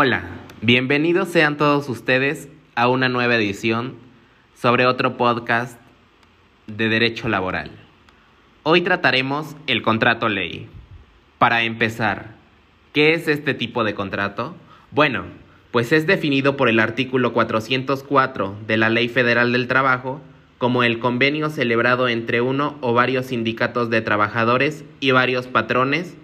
Hola, bienvenidos sean todos ustedes a una nueva edición sobre otro podcast de derecho laboral. Hoy trataremos el contrato ley. Para empezar, ¿qué es este tipo de contrato? Bueno, pues es definido por el artículo 404 de la Ley Federal del Trabajo como el convenio celebrado entre uno o varios sindicatos de trabajadores y varios patrones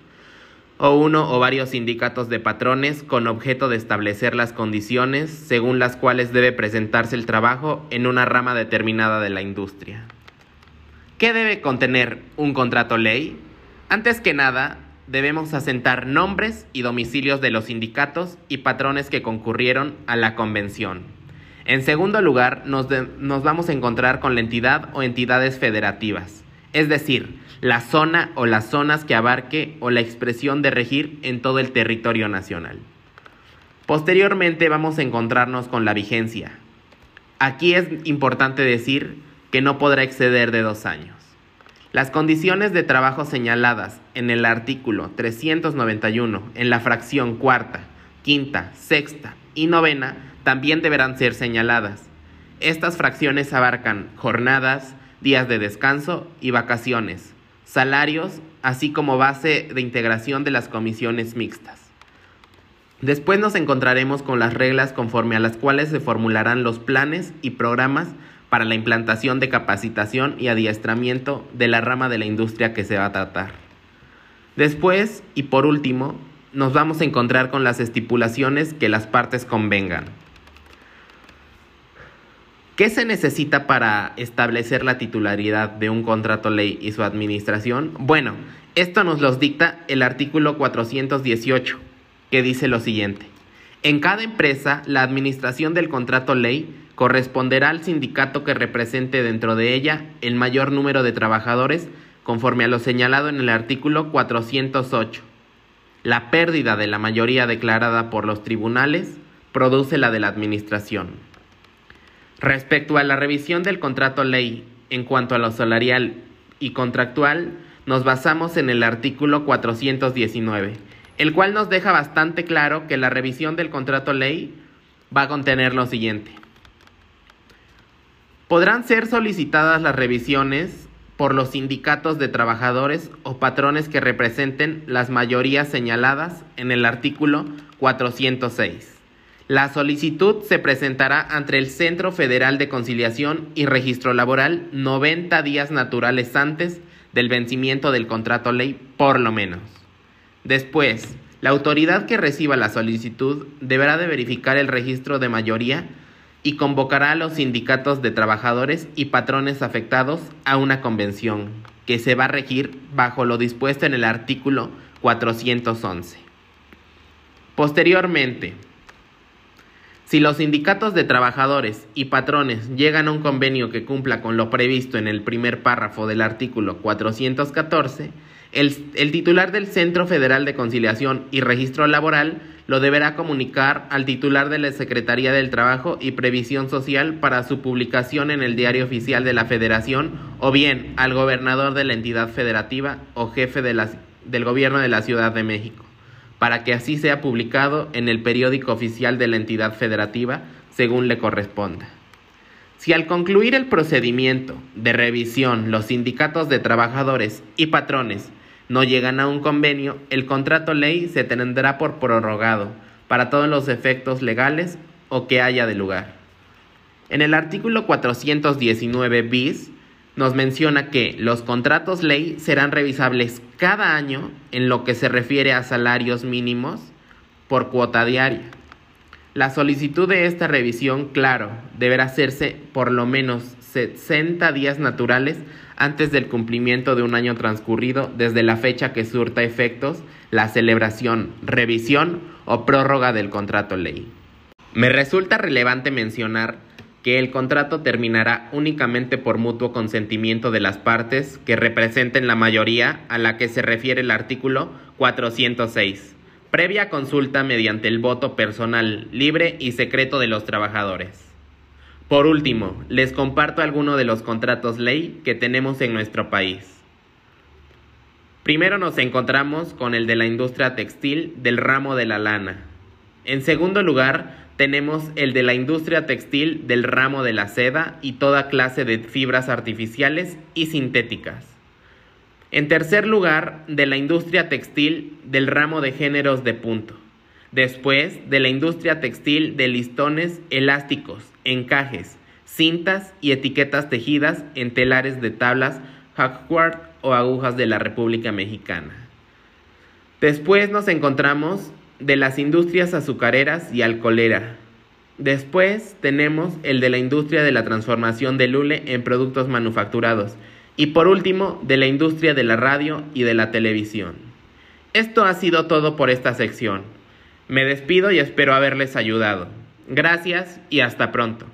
o uno o varios sindicatos de patrones con objeto de establecer las condiciones según las cuales debe presentarse el trabajo en una rama determinada de la industria. ¿Qué debe contener un contrato ley? Antes que nada, debemos asentar nombres y domicilios de los sindicatos y patrones que concurrieron a la convención. En segundo lugar, nos, nos, vamos a encontrar con la entidad o entidades federativas, es decir, la zona o las zonas que abarque o la expresión de regir en todo el territorio nacional. Posteriormente vamos a encontrarnos con la vigencia. Aquí es importante decir que no podrá exceder de dos años. Las condiciones de trabajo señaladas en el artículo 391 en la fracción cuarta, quinta, sexta y novena también deberán ser señaladas. Estas fracciones abarcan jornadas, días de descanso y vacaciones, salarios, así como base de integración de las comisiones mixtas. Después nos encontraremos con las reglas conforme a las cuales se formularán los planes y programas para la implantación de capacitación y adiestramiento de la rama de la industria que se va a tratar. Después, y por último, nos vamos a encontrar con las estipulaciones que las partes convengan. ¿Qué se necesita para establecer la titularidad de un contrato ley y su administración? Bueno, esto nos los dicta el artículo 418, que dice lo siguiente. En cada empresa, la administración del contrato ley corresponderá al sindicato que represente dentro de ella el mayor número de trabajadores conforme a lo señalado en el artículo 408. La pérdida de la mayoría declarada por los tribunales produce la de la Administración. Respecto a la revisión del contrato ley en cuanto a lo salarial y contractual, nos basamos en el artículo 419, el cual nos deja bastante claro que la revisión del contrato ley va a contener lo siguiente. Podrán ser solicitadas las revisiones por los sindicatos de trabajadores o patrones que representen las mayorías señaladas en el artículo 406. La solicitud se presentará ante el Centro Federal de Conciliación y Registro Laboral 90 días naturales antes del vencimiento del contrato ley, por lo menos. Después, la autoridad que reciba la solicitud deberá de verificar el registro de mayoría y convocará a los sindicatos de trabajadores y patrones afectados a una convención que se va a regir bajo lo dispuesto en el artículo 411. Posteriormente, si los sindicatos de trabajadores y patrones llegan a un convenio que cumpla con lo previsto en el primer párrafo del artículo 414, el, el, titular del Centro Federal de Conciliación y Registro Laboral lo deberá comunicar al titular de la Secretaría del Trabajo y Previsión Social para su publicación en el Diario Oficial de la Federación o bien al gobernador de la entidad federativa o jefe del gobierno de la Ciudad de México, para que así sea publicado en el periódico oficial de la entidad federativa según le corresponda. Si al concluir el procedimiento de revisión los sindicatos de trabajadores y patrones no llegan a un convenio, el contrato ley se tendrá por prorrogado para todos los efectos legales o que haya de lugar. En el artículo 419 bis nos menciona que los contratos ley serán revisables cada año en lo que se refiere a salarios mínimos por cuota diaria. La solicitud de esta revisión, claro, deberá hacerse por lo menos 60 días naturales antes del cumplimiento de un año transcurrido desde la fecha que surta efectos la celebración, revisión o prórroga del contrato ley. Me resulta relevante mencionar que el contrato terminará únicamente por mutuo consentimiento de las partes que representen la mayoría a la que se refiere el artículo 406, previa consulta mediante el voto personal libre y secreto de los trabajadores. Por último, les comparto algunos de los contratos ley que tenemos en nuestro país. Primero nos encontramos con el de la industria textil del ramo de la lana. En segundo lugar, tenemos el de la industria textil del ramo de la seda y toda clase de fibras artificiales y sintéticas. En tercer lugar, de la industria textil del ramo de géneros de punto. Después, de la industria textil de listones elásticos, encajes, cintas y etiquetas tejidas en telares de tablas, jacquard o agujas de la República Mexicana. Después nos encontramos de las industrias azucareras y alcoholera. Después tenemos el de la industria de la transformación del hule en productos manufacturados y por último, de la industria de la radio y de la televisión. Esto ha sido todo por esta sección. Me despido y espero haberles ayudado. Gracias y hasta pronto.